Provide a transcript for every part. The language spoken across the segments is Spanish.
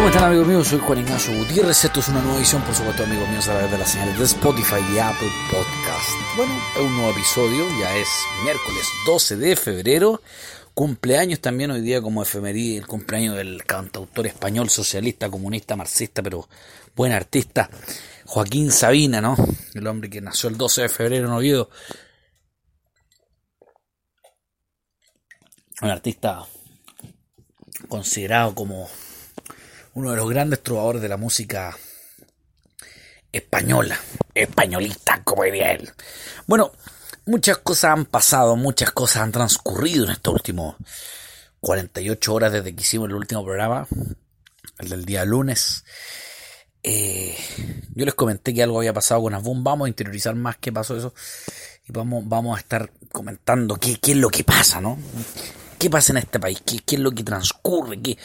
¿Cómo están amigos míos? Soy Juan Ignacio Gutiérrez. Esto es una nueva edición, por supuesto, amigos míos, a través de las señales de Spotify y Apple Podcast. Bueno, es un nuevo episodio, ya es miércoles 12 de febrero. Cumpleaños también hoy día como efemería, el cumpleaños del cantautor español, socialista, comunista, marxista, pero buen artista, Joaquín Sabina, ¿no? El hombre que nació el 12 de febrero en Oviedo. Un artista considerado como uno de los grandes trovadores de la música española, españolista, como diría él. Bueno, muchas cosas han pasado, muchas cosas han transcurrido en estos últimos 48 horas desde que hicimos el último programa, el del día lunes. Eh, yo les comenté que algo había pasado con Asbun, vamos a interiorizar más qué pasó eso y vamos, vamos a estar comentando qué, qué es lo que pasa, ¿no? Qué pasa en este país, qué, qué es lo que transcurre, qué,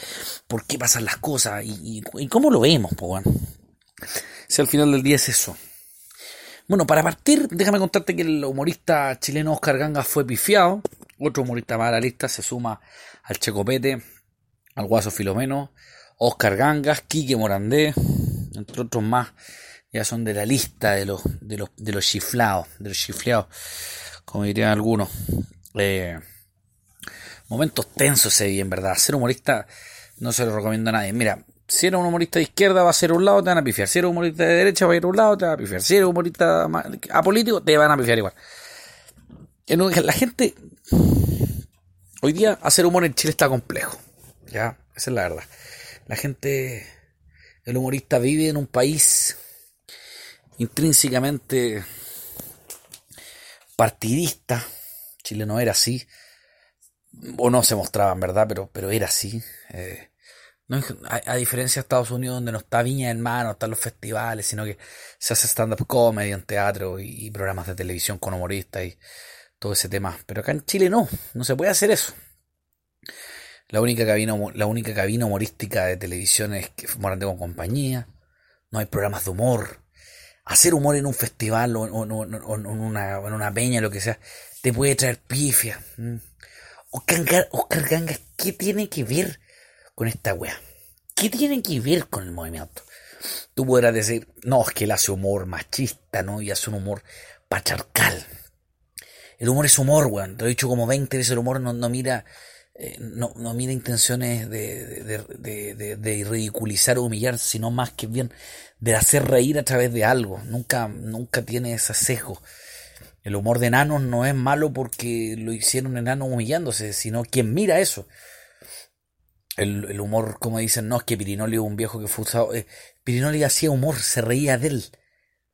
por qué pasan las cosas y, cómo lo vemos, pues bueno. Si al final del día es eso. Bueno, para partir, déjame contarte que el humorista chileno Oscar Ganga fue pifiado. Otro humorista más a la lista se suma al Checopete, al Guaso Filomeno, Oscar Gangas, Quique Morandé, entre otros más, ya son de la lista de los, de los, de los chiflados, de los chifleados, como dirían algunos. Eh, momentos tensos ese en verdad. Ser humorista no se lo recomiendo a nadie. Mira, si eres un humorista de izquierda va a ser un lado, te van a pifiar. Si eres humorista de derecha va a ir a un lado, te van a pifiar. Si eres humorista apolítico, te van a pifiar igual. La gente... Hoy día hacer humor en Chile está complejo. Ya, esa es la verdad. La gente... El humorista vive en un país intrínsecamente partidista. Chile no era así o no se mostraban, ¿verdad? Pero, pero era así. Eh, a, diferencia de Estados Unidos, donde no está Viña en mano, están los festivales, sino que se hace stand-up comedy en teatro y, programas de televisión con humoristas y todo ese tema. Pero acá en Chile no, no se puede hacer eso. La única cabina, la única cabina humorística de televisión es que Morante con compañía. No hay programas de humor. Hacer humor en un festival o, en, una, en una peña, lo que sea, te puede traer pifia. Oscar, Ganga, ¿qué tiene que ver con esta wea? ¿Qué tiene que ver con el movimiento? Tú podrás decir, no, es que él hace humor machista, ¿no? Y hace un humor pacharcal. El humor es humor, weón. Te lo he dicho como 20 veces, el humor no, mira... Eh, no, no, mira intenciones de, ridiculizar o humillar, sino más que bien de hacer reír a través de algo. Nunca, nunca tiene ese sesgo. El humor de enanos no es malo porque lo hicieron enanos humillándose, sino quien mira eso. El, humor, como dicen, no es que Pirinoli es un viejo que fue usado. Eh, Pirinoli hacía humor, se reía de él.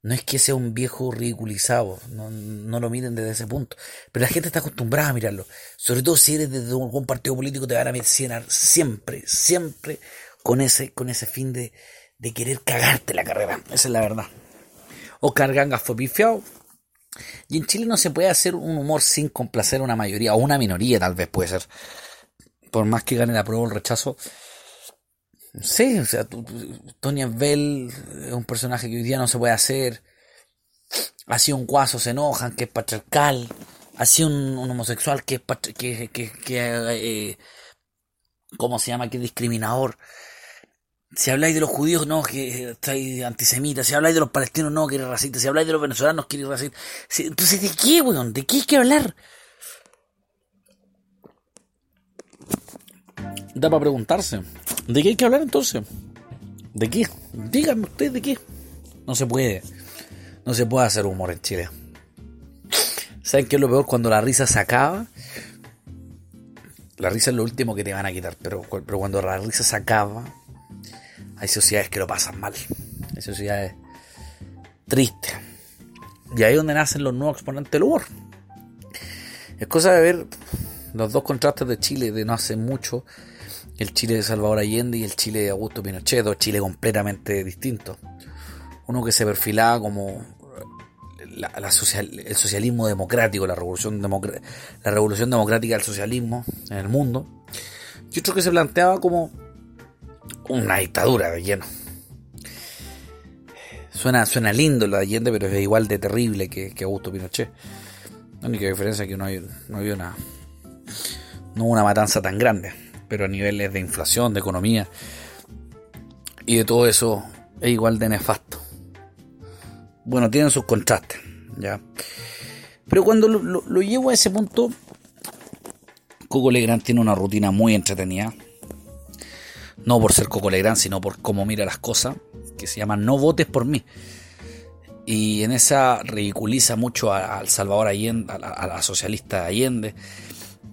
No es que sea un viejo ridiculizado, no, no, lo miren desde ese punto. Pero la gente está acostumbrada a mirarlo. Sobre todo si eres de algún partido político, te van a mencionar siempre, siempre con ese, con ese fin de, de querer cagarte la carrera. Esa es la verdad. Oscar Ganga fue pifiado, y en Chile no se puede hacer un humor sin complacer a una mayoría, o una minoría tal vez puede ser. Por más que gane la prueba o el rechazo. Sí, o sea, Tony Bell es un personaje que hoy día no se puede hacer. Así un guaso se enojan, que es patriarcal. Así un, homosexual que es que, que eh, ¿cómo se llama? que es discriminador. Si habláis de los judíos, no, que estáis antisemitas. Si habláis de los palestinos, no, que eres racista. Si habláis de los venezolanos, que eres racista. entonces, ¿de qué, weón? ¿De qué hay que hablar? da para preguntarse. ¿De qué hay que hablar entonces? ¿De qué? Díganme ustedes de qué. No se puede. No se puede hacer humor en Chile. ¿Saben qué es lo peor? Cuando la risa se acaba. La risa es lo último que te van a quitar. Pero cuando la risa se acaba. Hay sociedades que lo pasan mal. Hay sociedades tristes. Y ahí es donde nacen los nuevos exponentes del humor. Es cosa de ver los dos contrastes de Chile de no hace mucho el Chile de Salvador Allende y el Chile de Augusto Pinochet, dos Chile completamente distintos. Uno que se perfilaba como el socialismo democrático, la revolución, la revolución democrática del socialismo en el mundo, y otro que se planteaba como una dictadura de lleno. Suena, suena lindo lo de Allende, pero es igual de terrible que, Augusto Pinochet. La única diferencia es que no, hay, no había una, no una matanza tan grande pero a niveles de inflación, de economía y de todo eso es igual de nefasto. Bueno, tienen sus contrastes, ¿ya? Pero cuando lo, llevo a ese punto, Coco Legrand tiene una rutina muy entretenida. No por ser Coco Legrand, sino por cómo mira las cosas, que se llama No votes por mí. Y en esa ridiculiza mucho al Salvador Allende, a la, socialista Allende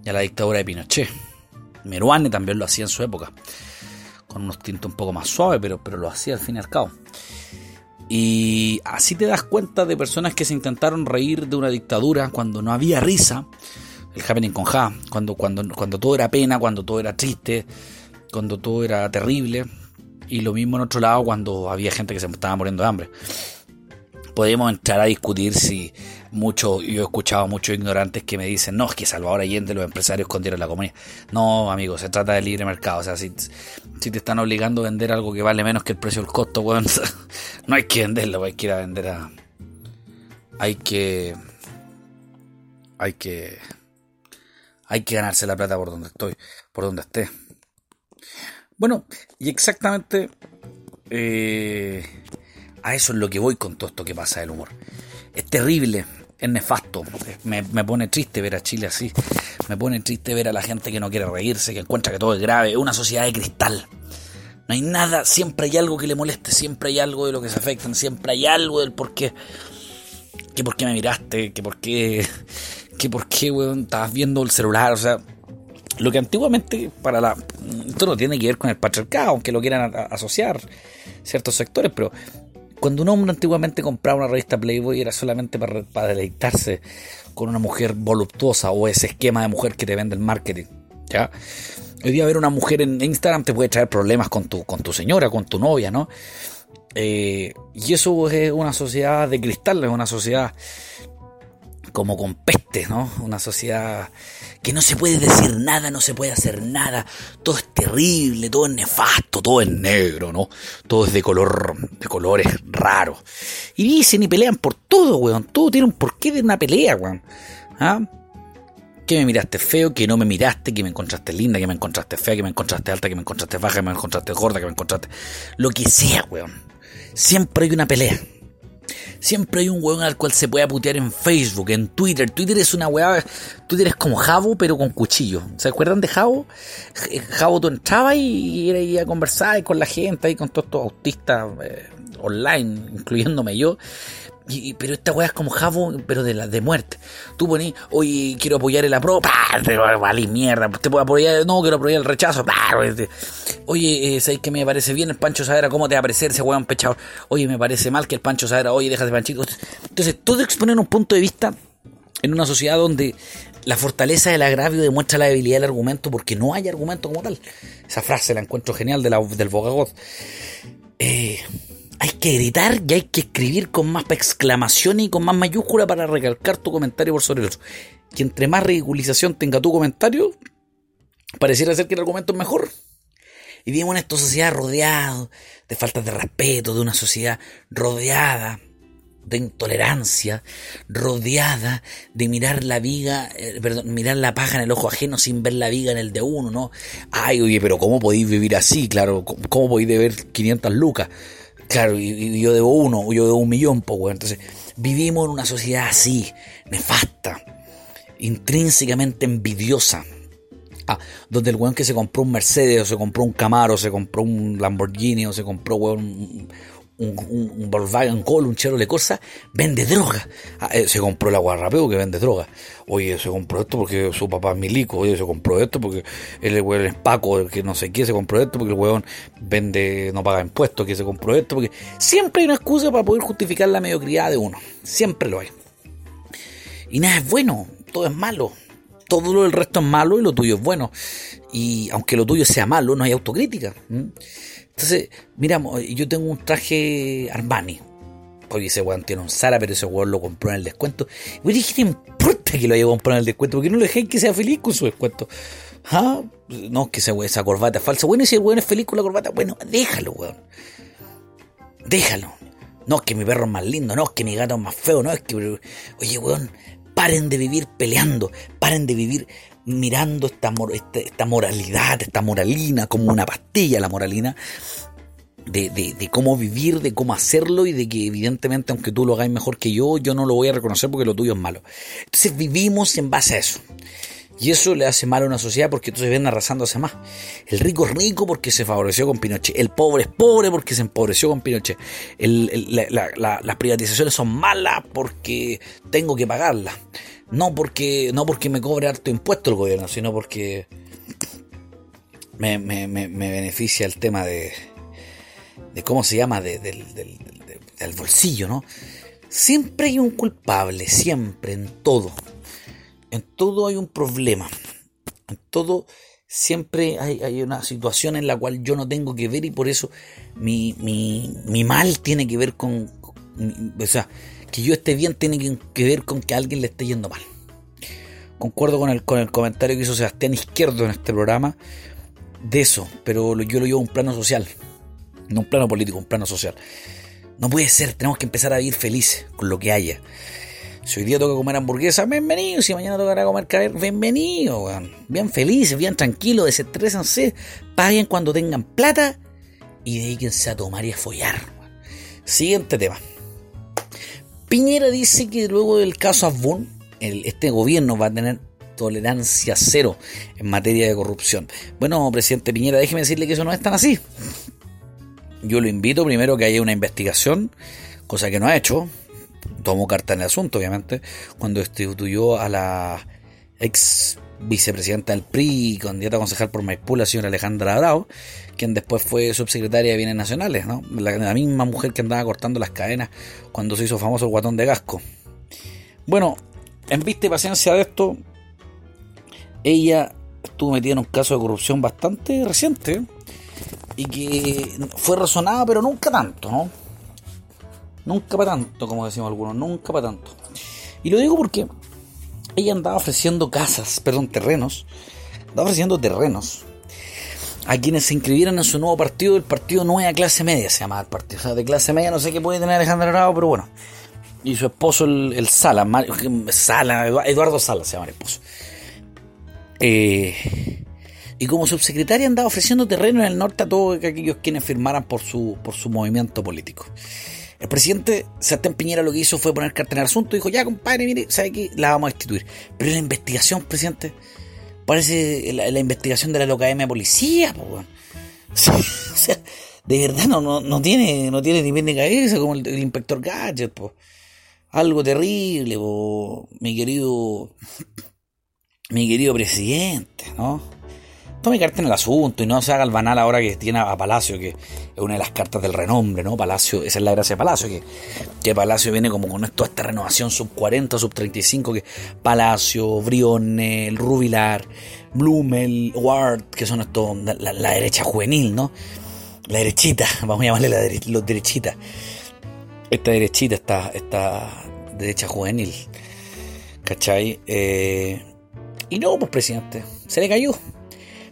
y a la dictadura de Pinochet. Meruane también lo hacía en su época, con unos tintos un poco más suaves, pero, pero lo hacía al fin y al cabo. Y así te das cuenta de personas que se intentaron reír de una dictadura cuando no había risa, el happening con Ja, cuando, cuando, cuando todo era pena, cuando todo era triste, cuando todo era terrible, y lo mismo en otro lado cuando había gente que se estaba muriendo de hambre podemos entrar a discutir si mucho, yo he escuchado a muchos ignorantes que me dicen, no, es que Salvador Allende los empresarios escondieron la comunidad. No, amigo, se trata de libre mercado. O sea, si, si te están obligando a vender algo que vale menos que el precio del costo, bueno, no hay que venderlo, hay que ir a vender a... Hay que... Hay que... Hay que ganarse la plata por donde estoy, por donde esté. Bueno, y exactamente... Eh, a eso es lo que voy con todo esto que pasa del humor. Es terrible, es nefasto. Me, pone triste ver a Chile así. Me pone triste ver a la gente que no quiere reírse, que encuentra que todo es grave. Es una sociedad de cristal. No hay nada, siempre hay algo que le moleste, siempre hay algo de lo que se afectan, siempre hay algo del por qué. Que por qué me miraste, que por qué. Que por qué, weón, estabas viendo el celular. O sea, lo que antiguamente para la. Esto no tiene que ver con el patriarcado, aunque lo quieran asociar ciertos sectores, pero cuando un hombre antiguamente compraba una revista Playboy era solamente para, deleitarse con una mujer voluptuosa o ese esquema de mujer que te vende el marketing. ¿ya? Hoy día ver una mujer en Instagram te puede traer problemas con tu, con tu señora, con tu novia, ¿no? Eh, y eso es una sociedad de cristal, es una sociedad como con peste, ¿no? Una sociedad que no se puede decir nada, no se puede hacer nada, todo es terrible, todo es nefasto, todo es negro, ¿no? Todo es de color, de colores raros. Y dicen y pelean por todo, weón, todo tiene un porqué de una pelea, weón. ¿Ah? Que me miraste feo, que no me miraste, que me encontraste linda, que me encontraste fea, que me encontraste alta, que me encontraste baja, que me encontraste gorda, que me encontraste... Lo que sea, weón. Siempre hay una pelea. Siempre hay un weón al cual se puede putear en Facebook, en Twitter. Twitter es una weá. Twitter es como Javo, pero con cuchillo. ¿Se acuerdan de Javo? Javo tú entrabas y, y, a conversar con la gente, ahí con todos estos autistas eh, online, incluyéndome yo pero esta weá es como Javo, pero de la de muerte. Tú ponís, oye, quiero apoyar el ¡pah! Te vale mierda. Te puedo apoyar, no, quiero apoyar el rechazo, Oye, eh, ¿sabes que me parece bien el Pancho Sadera? ¿Cómo te va a parecer ese weón pechado? Oye, me parece mal que el Pancho Sadera, oye, déjate panchito. Entonces, todo exponer un punto de vista en una sociedad donde la fortaleza del agravio demuestra la debilidad del argumento porque no hay argumento como tal. Esa frase la encuentro genial de la, del Bogagot. Eh hay que gritar y hay que escribir con más exclamación y con más mayúscula para recalcar tu comentario por sobre el. Que entre más ridiculización tenga tu comentario, pareciera ser que el argumento es mejor. Y vivimos en esta sociedad rodeada de faltas de respeto, de una sociedad rodeada de intolerancia, rodeada de mirar la viga, eh, perdón, mirar la paja en el ojo ajeno sin ver la viga en el de uno, ¿no? Ay, oye, pero ¿cómo podéis vivir así? Claro, ¿cómo, cómo podéis deber 500 lucas? Claro, y, yo debo uno, yo debo un millón, pues, Entonces, vivimos en una sociedad así, nefasta, intrínsecamente envidiosa, Ah, donde el weón que se compró un Mercedes, o se compró un Camaro, o se compró un Lamborghini, o se compró un, un, un, Volkswagen Gol, un Chevrolet Corsa, vende droga. Ah, eh, se compró el agua rapeo que vende droga. Oye, se compró esto porque su papá es milico. Oye, se compró esto porque el weón es Paco, que no sé qué, se compró esto porque el weón vende, no paga impuestos, que se compró esto porque siempre hay una excusa para poder justificar la mediocridad de uno. Siempre lo hay. Y nada es bueno, todo es malo todo lo del resto es malo y lo tuyo es bueno. Y aunque lo tuyo sea malo, no hay autocrítica. Entonces, mira, yo tengo un traje Armani. Oye, ese weón tiene un Zara, pero ese weón lo compró en el descuento. Y dije, ¿qué importa que lo haya comprado en el descuento? Porque no le dejé que sea feliz con su descuento. ¿Ah? No, que weón, esa corbata es falsa. Bueno, y si weón es feliz con la corbata, bueno, déjalo, weón. Déjalo. No, es que mi perro es más lindo, no, es que mi gato es más feo, no, es que... Oye, weón, Paren de vivir peleando, paren de vivir mirando esta, esta, esta moralidad, esta moralina, como una pastilla la moralina, de, de, cómo vivir, de cómo hacerlo y de que evidentemente aunque tú lo hagas mejor que yo, yo no lo voy a reconocer porque lo tuyo es malo. Entonces vivimos en base a eso. Y eso le hace mal a una sociedad porque entonces ven arrasándose más. El rico es rico porque se favoreció con Pinochet. El pobre es pobre porque se empobreció con Pinochet. las privatizaciones son malas porque tengo que pagarlas. No porque, no porque me cobre harto impuesto el gobierno, sino porque me, beneficia el tema de, de cómo se llama, del, del bolsillo, ¿no? Siempre hay un culpable, siempre, en todo en todo hay un problema. En todo siempre hay, una situación en la cual yo no tengo que ver y por eso mi, mal tiene que ver con, O sea, que yo esté bien tiene que, ver con que a alguien le esté yendo mal. Concuerdo con el, con el comentario que hizo Sebastián Izquierdo en este programa de eso, pero yo lo llevo a un plano social, no un plano político, un plano social. No puede ser, tenemos que empezar a vivir felices con lo que haya. Si hoy día toca comer hamburguesa, bienvenido. Si mañana tocará comer caber, bienvenido, Bien felices, bien tranquilos, desestrésense, paguen cuando tengan plata y dedíquense a tomar y a follar. Siguiente tema. Piñera dice que luego del caso Avon, este gobierno va a tener tolerancia cero en materia de corrupción. Bueno, presidente Piñera, déjeme decirle que eso no es tan así. Yo lo invito primero que haya una investigación, cosa que no ha hecho, tomó carta en el asunto, obviamente, cuando destituyó a la ex vicepresidenta del PRI y candidata a concejal por Maipú, la señora Alejandra Bravo, quien después fue subsecretaria de Bienes Nacionales, ¿no? La, misma mujer que andaba cortando las cadenas cuando se hizo famoso el guatón de Gasco. Bueno, en vista y paciencia de esto, ella estuvo metida en un caso de corrupción bastante reciente y que fue razonada, pero nunca tanto, ¿no? Nunca para tanto, como decimos algunos, nunca para tanto. Y lo digo porque ella andaba ofreciendo casas, perdón, terrenos, andaba ofreciendo terrenos a quienes se inscribieran en su nuevo partido, el partido Nueva Clase Media se llama el partido. O sea, de clase media no sé qué puede tener Alejandro Bravo, pero bueno. Y su esposo, el, Sala, Sala, Eduardo Sala se llama el esposo. Eh, y como subsecretaria andaba ofreciendo terreno en el norte a todos aquellos quienes firmaran por su, por su movimiento político. El presidente Sebastián Piñera lo que hizo fue poner carta en el asunto dijo, ya compadre, mire, ¿sabe qué? La vamos a destituir. Pero la investigación, presidente, parece la, investigación de la locademia de policía, pues, o sea, de verdad no, no, tiene, no tiene ni bien ni cabeza como el, inspector Gadget, pues. Algo terrible, mi querido, mi querido presidente, ¿no? Tome carta en el asunto y no se haga el banal ahora que tiene a Palacio, que es una de las cartas del renombre, ¿no? Palacio, esa es la gracia de Palacio, que, que Palacio viene como con esto, esta renovación sub 40, sub 35, que Palacio, Briones, el Rubilar, Blumel, Ward, que son estos, la, derecha juvenil, ¿no? La derechita, vamos a llamarle la los derechita. Esta derechita, esta, esta derecha juvenil. ¿Cachai? Eh, y no, pues presidente, se le cayó.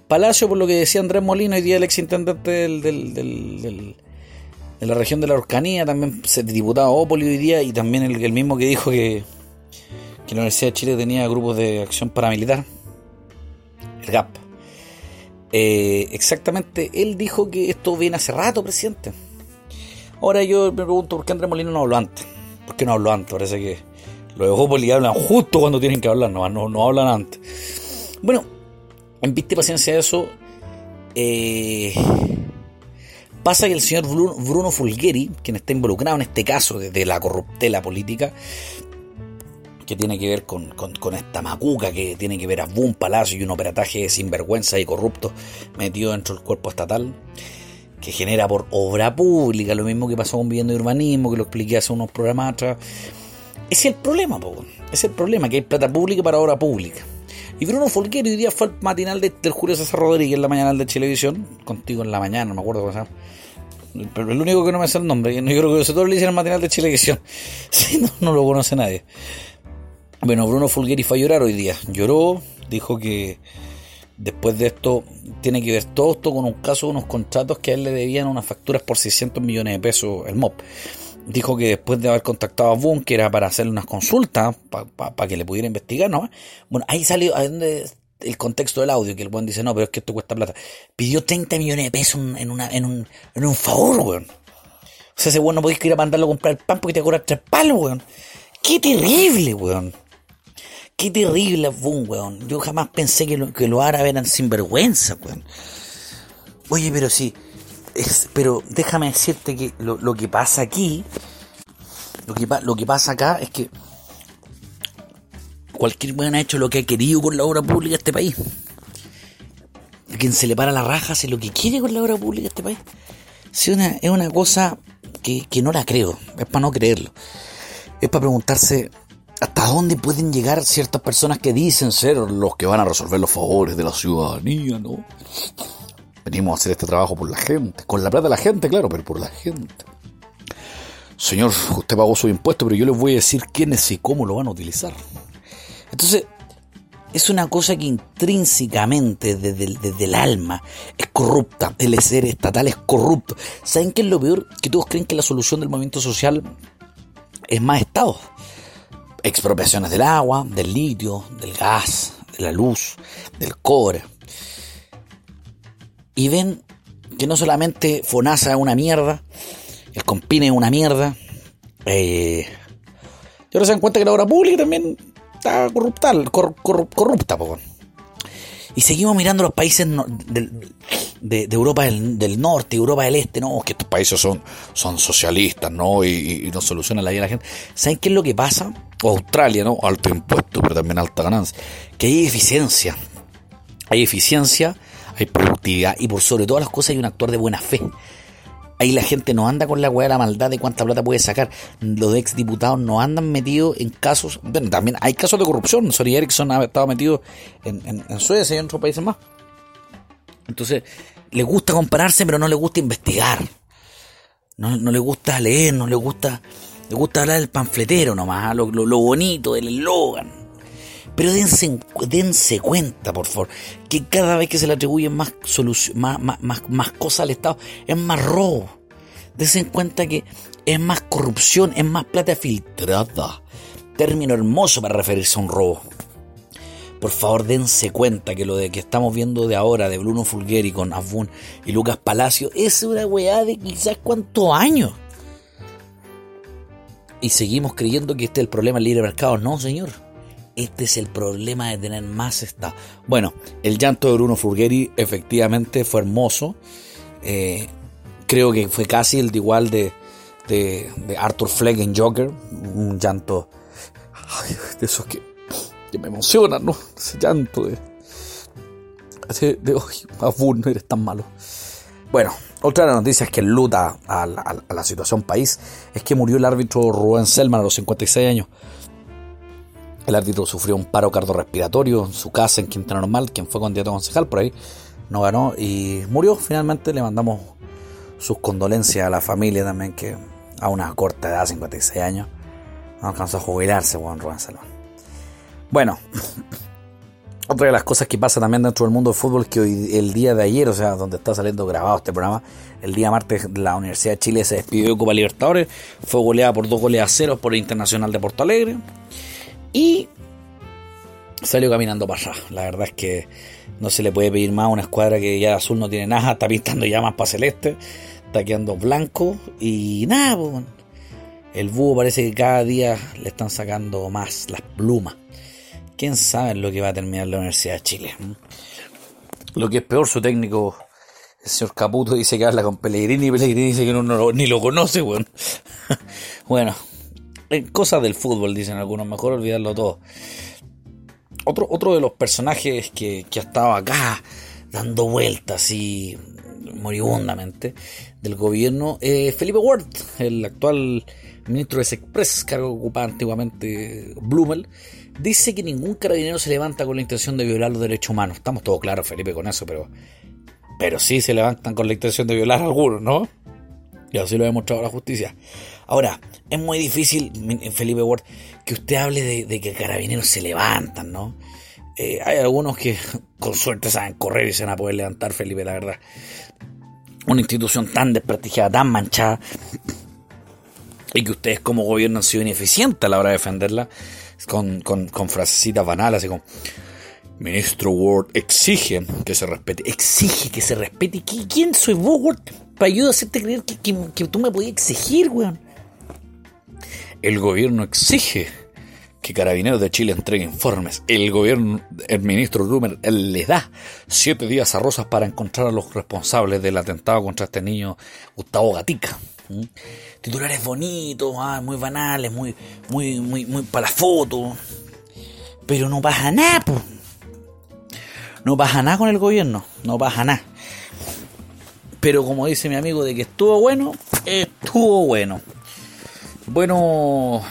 Palacio, por lo que decía Andrés Molina, hoy día el ex intendente del, de la región de la Orcanía, también diputado Ópoli hoy día, y también el, mismo que dijo que, que la Universidad de Chile tenía grupos de acción paramilitar, el GAP. Eh, exactamente, él dijo que esto viene hace rato, presidente. Ahora yo me pregunto por qué Andrés Molina no habló antes. ¿Por qué no habló antes? Parece que los de Ópoli hablan justo cuando tienen que hablar, no, no, no hablan antes. Bueno, en vista paciencia de eso, eh, pasa que el señor Bruno Fulgeri, quien está involucrado en este caso de, la corruptela política, que tiene que ver con, esta macuca, que tiene que ver a Boom Palacio y un operataje sinvergüenza y corrupto metido dentro del cuerpo estatal, que genera por obra pública, lo mismo que pasó con vivienda y urbanismo, que lo expliqué hace unos programas atrás. Ese es el problema, po. es el problema, que hay plata pública para obra pública. Y Bruno Folguero hoy día fue al matinal del Julio César Rodríguez en la mañana de televisión, contigo en la mañana, no me acuerdo cómo se. Pero el único que no me sé el nombre, yo creo que todos le hicieron el matinal de televisión. Si no, no lo conoce nadie. Bueno, Bruno Fulgeri fue a llorar hoy día. Lloró, dijo que después de esto tiene que ver todo esto con un caso de unos contratos que a él le debían unas facturas por 600 millones de pesos el MOP. Dijo que después de haber contactado a Boom, que era para hacerle unas consultas, para que le pudiera investigar, ¿no? Bueno, ahí salió el contexto del audio, que el buen dice, no, pero es que esto cuesta plata. Pidió 30 millones de pesos en, una, en, un, en un favor, weón. O sea, ese weón no podéis ir a mandarlo a comprar el pan porque te cobra tres palos, weón. Qué terrible, weón. Qué terrible, boom, weón. Yo jamás pensé que, que los árabes eran sinvergüenza, weón. Oye, pero sí. Es, pero déjame decirte que lo, que pasa aquí. Lo que, lo que pasa acá es que. Cualquier weón ha hecho lo que ha querido con la obra pública de este país. Quien se le para la raja hace lo que quiere con la obra pública de este país. Sí, una, es una cosa que, que no la creo. Es para no creerlo. Es para preguntarse hasta dónde pueden llegar ciertas personas que dicen ser los que van a resolver los favores de la ciudadanía, ¿no? Venimos a hacer este trabajo por la gente, con la plata de la gente, claro, pero por la gente. Señor, usted pagó su impuesto, pero yo les voy a decir quiénes y cómo lo van a utilizar. Entonces, es una cosa que intrínsecamente desde, desde, el alma es corrupta. El ser estatal es corrupto. ¿Saben qué es lo peor? Que todos creen que la solución del movimiento social es más Estado expropiaciones del agua, del litio, del gas, de la luz, del cobre. Y ven que no solamente FONASA es una mierda, el Compine es una mierda, eh, y ahora se dan cuenta que la obra pública también está corrupta, corrupta, y seguimos mirando los países de, Europa del, norte, Europa del este, no, que estos países son, son socialistas, ¿no? Y, no solucionan la vida de la gente. ¿Saben qué es lo que pasa? Australia, ¿no? Alto impuesto, pero también alta ganancia. Que hay eficiencia. Hay eficiencia, hay productividad y por sobre todas las cosas hay un actor de buena fe. Ahí la gente no anda con la weá de la maldad de cuánta plata puede sacar. Los ex diputados no andan metidos en casos. Bueno, también hay casos de corrupción. Sori Erickson ha estado metido en, Suecia y en otros países más. Entonces, le gusta compararse, pero no le gusta investigar. No, no le gusta leer, no le gusta. Le gusta hablar del panfletero nomás, lo, lo, bonito, del eslogan. Pero dense, dense cuenta, por favor, que cada vez que se le atribuyen más, más, más, más, cosas al Estado, es más robo. Dense cuenta que es más corrupción, es más plata filtrada. Término hermoso para referirse a un robo. Por favor, dense cuenta que lo de que estamos viendo de ahora, de Bruno Fulgueri con Afun y Lucas Palacio, es una weá de quizás cuántos años. Y seguimos creyendo que este es el problema del libre mercado. No, señor. Este es el problema de tener más Estado. Bueno, el llanto de Bruno Furgueri efectivamente fue hermoso. Eh, creo que fue casi el de igual de, de, Arthur Fleck en Joker. Un llanto de esos que, me emocionan, ¿no? Ese llanto de. de, de no eres tan malo. Bueno, otra de las noticias que luta a la, a la, situación país es que murió el árbitro Rubén Selman a los 56 años. El árbitro sufrió un paro cardiorrespiratorio en su casa en Quintana Normal, quien fue candidato a concejal por ahí, no ganó y murió. Finalmente le mandamos sus condolencias a la familia también, que a una corta edad, 56 años, no alcanzó a jubilarse, Juan Rubén Salón. Bueno, otra de las cosas que pasa también dentro del mundo del fútbol es que hoy, el día de ayer, o sea, donde está saliendo grabado este programa, el día martes la Universidad de Chile se despidió de Copa Libertadores, fue goleada por dos goles a cero por el Internacional de Porto Alegre. Y salió caminando para allá. La verdad es que no se le puede pedir más a una escuadra que ya azul no tiene nada, está pintando ya más para celeste, está quedando blanco y nada, el búho parece que cada día le están sacando más las plumas. ¿Quién sabe lo que va a terminar la Universidad de Chile? Lo que es peor, su técnico, el señor Caputo, dice que habla con Pellegrini y Pellegrini dice que no, ni lo conoce, weón. bueno, cosas del fútbol, dicen algunos, mejor olvidarlo todo. Otro, otro de los personajes que, que ha estado acá dando vueltas y moribundamente del gobierno es Felipe Ward, el actual ministro de Express, cargo ocupaba antiguamente Blumel, dice que ningún carabinero se levanta con la intención de violar los derechos humanos. Estamos todos claros, Felipe, con eso, pero, pero sí se levantan con la intención de violar a algunos, ¿no? Y así lo ha demostrado la justicia. Ahora, es muy difícil, Felipe Ward, que usted hable de, que carabineros se levantan, ¿no? Eh, hay algunos que con suerte saben correr y se van a poder levantar, Felipe, la verdad. Una institución tan desprestigiada, tan manchada, y que ustedes como gobierno han sido ineficientes a la hora de defenderla, con, con, con frasecitas banales, así como, Ministro Ward exige que se respete, exige que se respete. ¿Quién soy vos, Ward? Para a hacerte creer que, que, tú me podías exigir, weón. El gobierno exige que Carabineros de Chile entregue informes. El gobierno, el ministro Rumer, le da siete días a Rosas para encontrar a los responsables del atentado contra este niño Gustavo Gatica. Titulares bonitos, ah, muy banales, muy, muy, muy, muy para la foto. Pero no pasa nada, pues. No pasa nada con el gobierno, no pasa nada. Pero como dice mi amigo de que estuvo bueno, estuvo bueno. Bueno,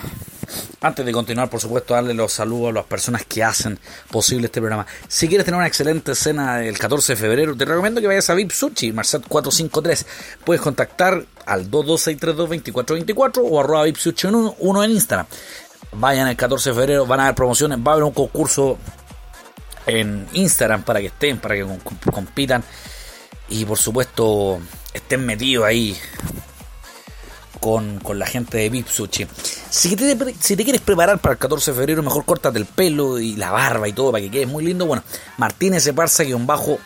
antes de continuar, por supuesto, darle los saludos a las personas que hacen posible este programa. Si quieres tener una excelente cena el 14 de febrero, te recomiendo que vayas a VIP Sushi, Marcet 453. Puedes contactar al 226322424 o arroba VIP Sushi 1 en Instagram. Vayan el 14 de febrero, van a haber promociones, va a haber un concurso en Instagram para que estén, para que compitan y por supuesto estén metidos ahí con, la gente de VIP Sushi. Si te, si te quieres preparar para el 14 de febrero, mejor córtate el pelo y la barba y todo para que quede muy lindo. Bueno, Martínez Parza-bajo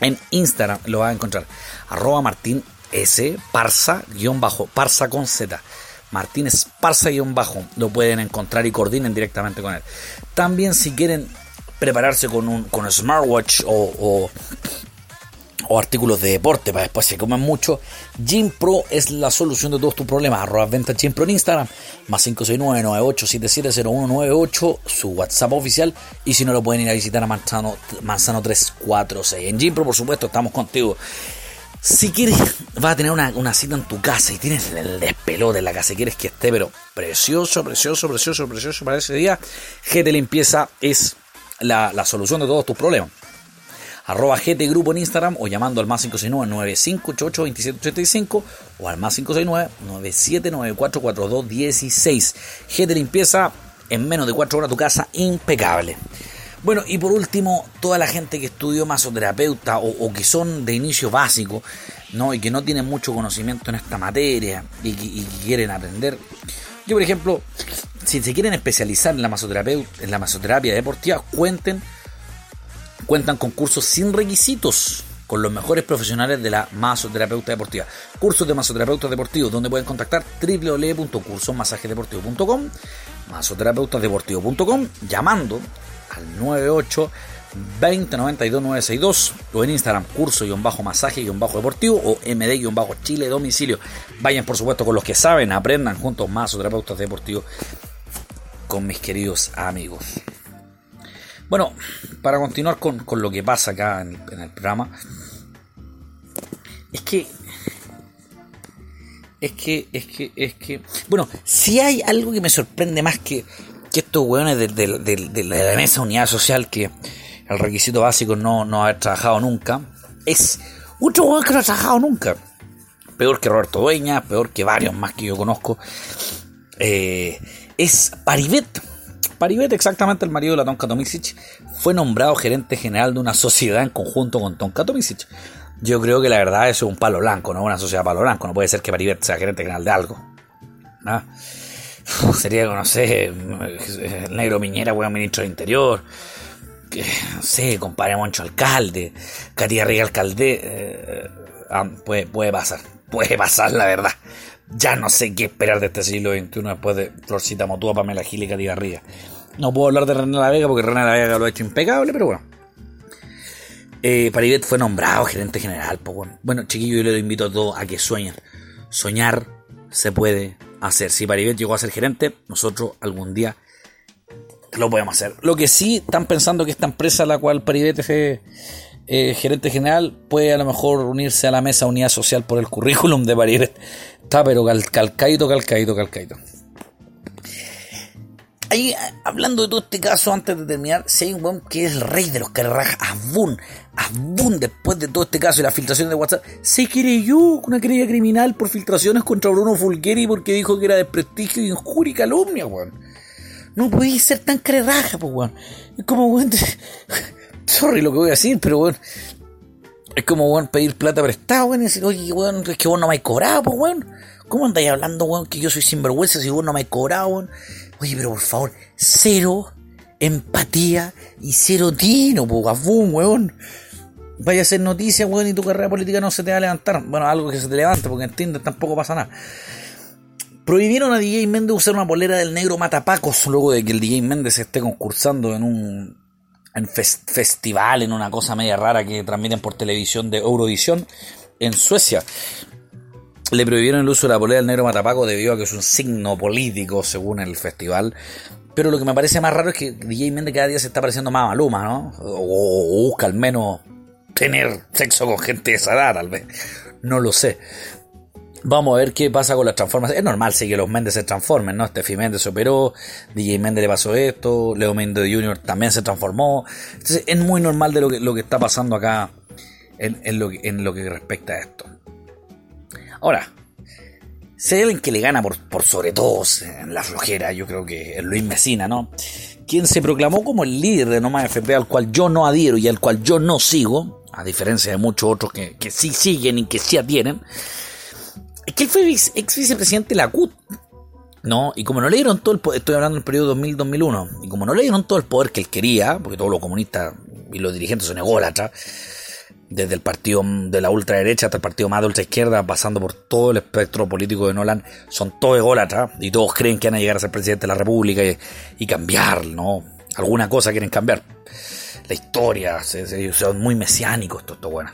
en Instagram lo vas a encontrar. Arroba Martín S Parza bajo, Parza con Z. Martínez Parza bajo. Lo pueden encontrar y coordinen directamente con él. También si quieren prepararse con un con smartwatch o artículos de deporte para después se comen mucho, Gym Pro es la solución de todos tus problemas. Arroba venta Gym Pro en Instagram, más 569-98770198, su WhatsApp oficial. Y si no lo pueden ir a visitar a Manzano, Manzano 346. En Gym Pro, por supuesto, estamos contigo. Si quieres, vas a tener una, cita en tu casa y tienes el despelote en la casa y quieres que esté, pero precioso, precioso, precioso, precioso para ese día, GT Limpieza es la, la solución de todos tus problemas arroba GT Grupo en Instagram o llamando al más 569-9588-2785 o al más 569-9794-4216. GT Limpieza en menos de 4 horas tu casa, impecable. Bueno, y por último, toda la gente que estudió masoterapeuta o, que son de inicio básico, ¿no? Y que no tienen mucho conocimiento en esta materia y que, quieren aprender. Yo, por ejemplo, si se quieren especializar en la masoterapia, en la masoterapia deportiva, cuenten cuentan con cursos sin requisitos con los mejores profesionales de la masoterapeuta deportiva. Cursos de masoterapeutas deportivos, donde pueden contactar www.cursosmasajedeportivo.com, masoterapeutasdeportivo.com, llamando al 98 20 92 962 o en Instagram curso-masaje-deportivo o md-chile domicilio. Vayan por supuesto con los que saben, aprendan juntos masoterapeutas deportivos con mis queridos amigos. Bueno, para continuar con, lo que pasa acá en el, programa, es que es que, es que, es que. Bueno, si hay algo que me sorprende más que, que estos weones de, la mesa unidad social, que el requisito básico no, no haber trabajado nunca, es otro weón que no ha trabajado nunca. Peor que Roberto Dueña, peor que varios más que yo conozco. Eh, es Paribet Paribet, exactamente el marido de la Tonka Tomisic, fue nombrado gerente general de una sociedad en conjunto con Tonka Tomisic. Yo creo que la verdad es un palo blanco, no una sociedad palo blanco. No puede ser que Paribet sea gerente general de algo. Sería, no sé, el negro Miñera, buen ministro del Interior. Que, no sé, compadre Moncho Alcalde, Katia Riga Alcalde. Eh, ah, puede, puede pasar, puede pasar, la verdad. Ya no sé qué esperar de este siglo XXI después de Florcita Motúa, Pamela Gil y Katy No puedo hablar de René La Vega porque René La Vega lo ha hecho impecable, pero bueno. Eh, fue nombrado gerente general. Pues bueno. bueno, chiquillos, yo les invito a todos a que sueñen. Soñar se puede hacer. Si Paribet llegó a ser gerente, nosotros algún día lo podemos hacer. Lo que sí están pensando que esta empresa la cual Paribet es eh, gerente general puede a lo mejor unirse a la mesa unidad social por el currículum de Paribet. Está pero cal, calcaito, calcaito. Ahí, hablando de todo este caso, antes de terminar, si que es el rey de los carrajas, Abun, Abun, después de todo este caso y la filtración de WhatsApp, se creyó una querella criminal por filtraciones contra Bruno Fulgeri porque dijo que era desprestigio, injuria y calumnia, weón. No podéis ser tan carraja, pues, weón. Es como, weón, sorry lo que voy a decir, pero, weón, es como, weón, pedir plata prestada, weón, y decir, oye, weón, es que vos no me has cobrado, pues, weón. ¿Cómo andáis hablando, weón, que yo soy sinvergüenza si vos no me has cobrado, weón? Oye, pero por favor, cero empatía y cero tino, po, gafún, weón. Vaya a hacer noticias, weón, y tu carrera política no se te va a levantar. Bueno, algo que se te levante, porque en Tinder tampoco pasa nada. Prohibieron a DJ Méndez usar una polera del negro Matapacos luego de que el DJ Méndez esté concursando en un en festival, en una cosa media rara que transmiten por televisión de Eurovisión en Suecia le prohibieron el uso de la polera del negro matapaco debido a que es un signo político según el festival. Pero lo que me parece más raro es que DJ Méndez cada día se está pareciendo más a Maluma, ¿no? O, busca al menos tener sexo con gente de esa edad, tal vez. No lo sé. Vamos a ver qué pasa con las transformaciones. Es normal sí, que los Méndez se transformen, ¿no? Steffi Méndez se operó, DJ Méndez le pasó esto, Leo Méndez Jr. también se transformó. Entonces es muy normal de lo que, lo que está pasando acá en, lo, en lo que respecta a esto. Ahora, si hay alguien que le gana por, por sobre todos en la flojera, yo creo que Luis Mesina, ¿no? Quien se proclamó como el líder de Noma FP, al cual yo no adhiero y al cual yo no sigo, a diferencia de muchos otros que, sí siguen y que sí adhieren, es que él fue ex vicepresidente de la CUT, ¿no? Y como no le dieron todo el poder, estoy hablando del periodo 2000-2001, y como no le dieron todo el poder que él quería, porque todos los comunistas y los dirigentes son ególatras, desde el partido de la ultraderecha hasta el partido más de ultraizquierda, pasando por todo el espectro político de Nolan, son todos ególatras y todos creen que van a llegar a ser presidente de la República y, cambiar, ¿no? Alguna cosa quieren cambiar. La historia, son muy mesiánicos estos, estos buenos.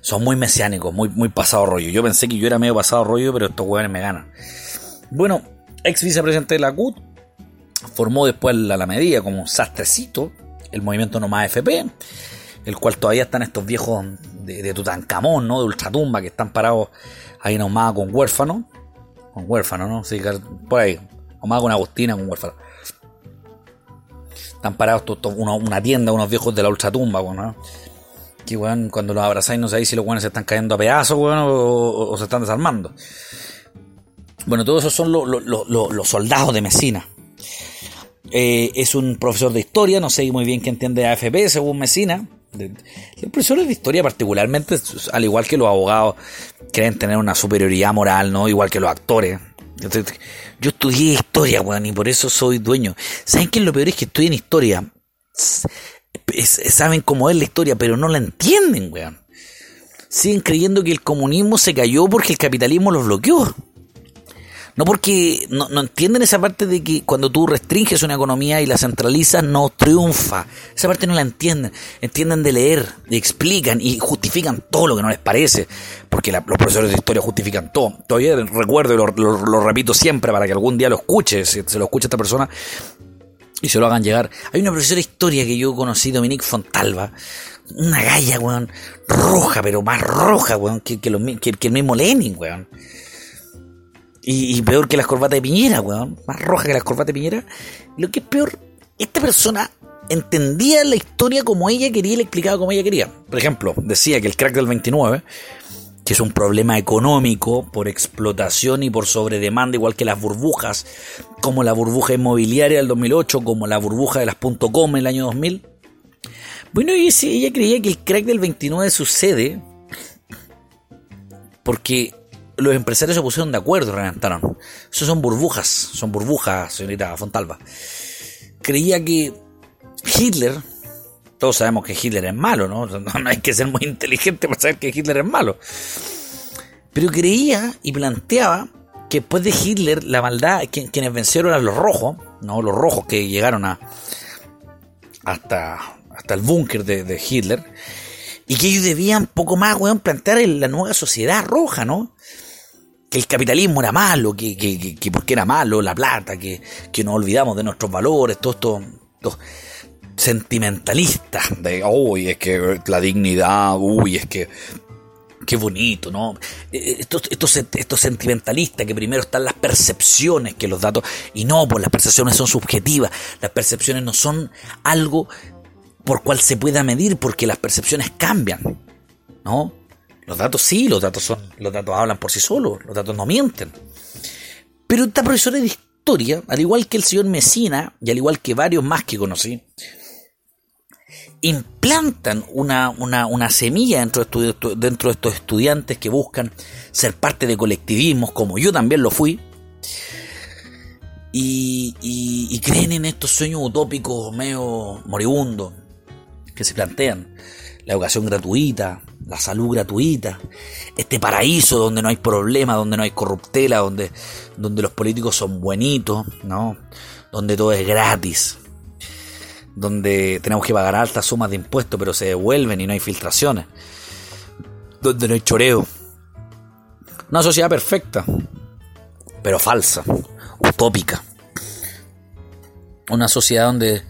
Son muy mesiánicos, muy, muy pasado rollo. Yo pensé que yo era medio pasado rollo, pero estos hueones me ganan. Bueno, ex vicepresidente de la CUT, formó después la, la medida como sastrecito, el movimiento Nomás FP el cual todavía están estos viejos de, de Tutankamón, ¿no? De Ultratumba, que están parados ahí nomás con huérfano. Con huérfano, ¿no? Sí, por ahí. Nomás con Agustina, con huérfano. Están parados una, tienda, unos viejos de la ultratumba, ¿no? Que, weón, cuando los abrazáis no sabéis si los weones se están cayendo a pedazos, weón, o, se están desarmando. Bueno, todos esos son los soldados de Mesina. Eh, es un profesor de historia, no sé muy bien qué entiende AFP, según Mesina. Los profesores de historia particularmente, al igual que los abogados, creen tener una superioridad moral, ¿no? Igual que los actores. Yo estudié historia, weón, y por eso soy dueño. ¿Saben qué lo peor? Es que estudian historia. Saben cómo es la historia, pero no la entienden, weón. Siguen creyendo que el comunismo se cayó porque el capitalismo los bloqueó. No porque no, entienden esa parte de que cuando tú restringes una economía y la centralizas no triunfa. Esa parte no la entienden. Entienden de leer, y explican y justifican todo lo que no les parece. Porque los profesores de historia justifican todo. Todavía recuerdo y lo, repito siempre para que algún día lo escuche, se lo escuche esta persona y se lo hagan llegar. Hay una profesora de historia que yo conocí, Dominique Fontalva, una galla, weón, roja, pero más roja, weón, que, que, que el mismo Lenin, weón. Y, peor que las corbatas de Piñera, weón. Más roja que las corbatas de Piñera. Lo que es peor, esta persona entendía la historia como ella quería y le explicaba como ella quería. Por ejemplo, decía que el crack del 29, que es un problema económico por explotación y por sobredemanda, igual que las burbujas, como la burbuja inmobiliaria del 2008, como la burbuja de las .com en el año 2000. Bueno, y ella creía que el crack del 29 sucede porque los empresarios se pusieron de acuerdo reventaron. Eso son burbujas, son burbujas, señorita Fontalva. Creía que Hitler, todos sabemos que Hitler es malo, ¿no? No hay que ser muy inteligente para saber que Hitler es malo. Pero creía y planteaba que después de Hitler, la maldad, quienes vencieron eran los rojos, ¿no? Los rojos que llegaron a hasta hasta el búnker de, Hitler, y que ellos debían poco más, weón, plantear la nueva sociedad roja, ¿no? Que el capitalismo era malo, que, que, que, porque era malo la plata, que, que nos olvidamos de nuestros valores, todo esto, sentimentalistas, de, uy, es que la dignidad, uy, es que qué bonito, ¿no? Eh, estos, estos, estos sentimentalistas que primero están las percepciones que los datos, y no, pues las percepciones son subjetivas, las percepciones no son algo por cual se pueda medir, porque las percepciones cambian, ¿no? Los datos sí, los datos son, los datos hablan por sí solos, los datos no mienten. Pero esta profesora de historia, al igual que el señor Mesina, y al igual que varios más que conocí, implantan una, una, semilla dentro de, dentro de estos estudiantes que buscan ser parte de colectivismos, como yo también lo fui, y, y, creen en estos sueños utópicos medio moribundos que se plantean. La educación gratuita, la salud gratuita, este paraíso donde no hay problema, donde no hay corruptela, donde, donde los políticos son buenitos, ¿no? Donde todo es gratis donde tenemos que pagar altas sumas de impuestos, pero se devuelven y no hay filtraciones, donde no hay choreo. Una sociedad perfecta, pero falsa, utópica. Una sociedad donde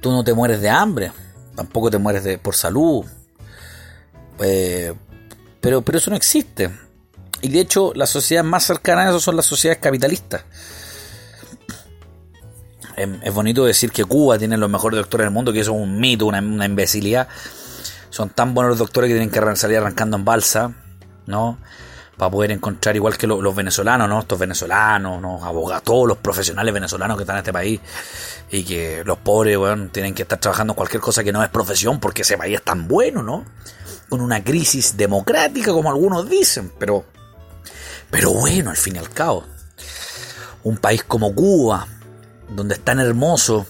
tú no te mueres de hambre, tampoco te mueres de, por salud. Eh, pero, pero eso no existe. Y de hecho, la sociedad más cercana a eso son las sociedades capitalistas es bonito decir que Cuba tiene los mejores doctores del mundo, que eso es un mito, una, imbecilidad. Son tan buenos los doctores que tienen que salir arrancando en balsa, ¿no? Para poder encontrar, igual que los, venezolanos, ¿no? Estos venezolanos, ¿no? Abogados, todos los profesionales venezolanos que están en este país y que los pobres, bueno, tienen que estar trabajando cualquier cosa que no es profesión porque ese país es tan bueno, ¿no? Con una crisis democrática, como algunos dicen, pero, pero bueno, al fin y al cabo. Un país como Cuba, donde es tan hermoso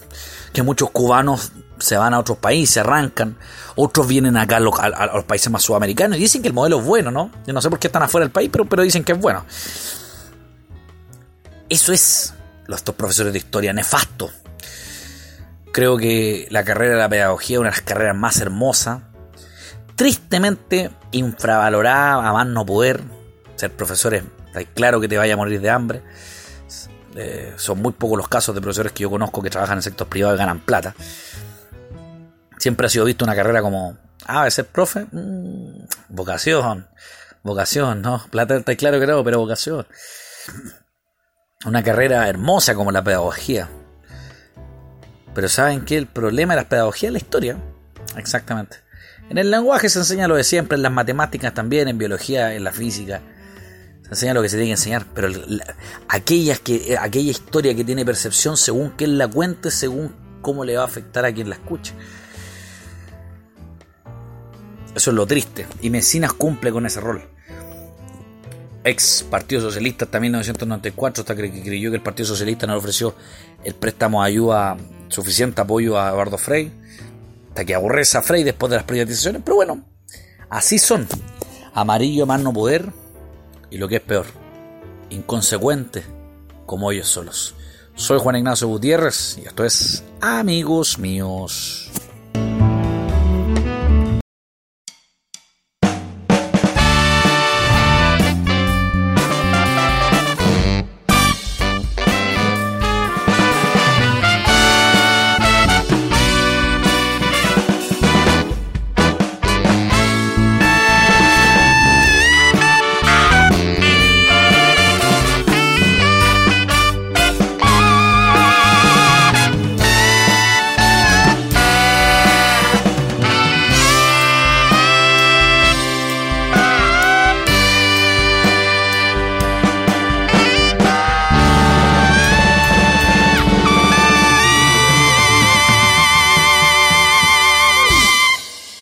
que muchos cubanos se van a otros países, arrancan, otros vienen acá a los, países más sudamericanos y dicen que el modelo es bueno, ¿no? Yo no sé por qué están afuera del país, pero, pero dicen que es bueno. Eso es los dos profesores de historia, nefasto. Creo que la carrera de la pedagogía es una de las carreras más hermosas, tristemente infravalorada, a más no poder. Ser profesor es claro que te vaya a morir de hambre. Eh, son muy pocos los casos de profesores que yo conozco que trabajan en sector privado y ganan plata. Siempre ha sido visto una carrera como, ah, de ser profe, mm, vocación, vocación, ¿no? Plata está claro que pero vocación. Una carrera hermosa como la pedagogía. Pero ¿saben qué? El problema de la pedagogía es la historia. Exactamente. En el lenguaje se enseña lo de siempre, en las matemáticas también, en biología, en la física. Se enseña lo que se tiene que enseñar, pero aquellas que, eh, aquella historia que tiene percepción según quien la cuente, según cómo le va a afectar a quien la escuche. Eso es lo triste. Y Mesinas cumple con ese rol. Ex Partido Socialista en 1994, hasta que creyó que el Partido Socialista no le ofreció el préstamo de ayuda, suficiente apoyo a Eduardo Frey. Hasta que aborrece a Frey después de las privatizaciones. Pero bueno, así son. Amarillo más no poder y lo que es peor, inconsecuentes como ellos solos. Soy Juan Ignacio Gutiérrez y esto es Amigos Míos.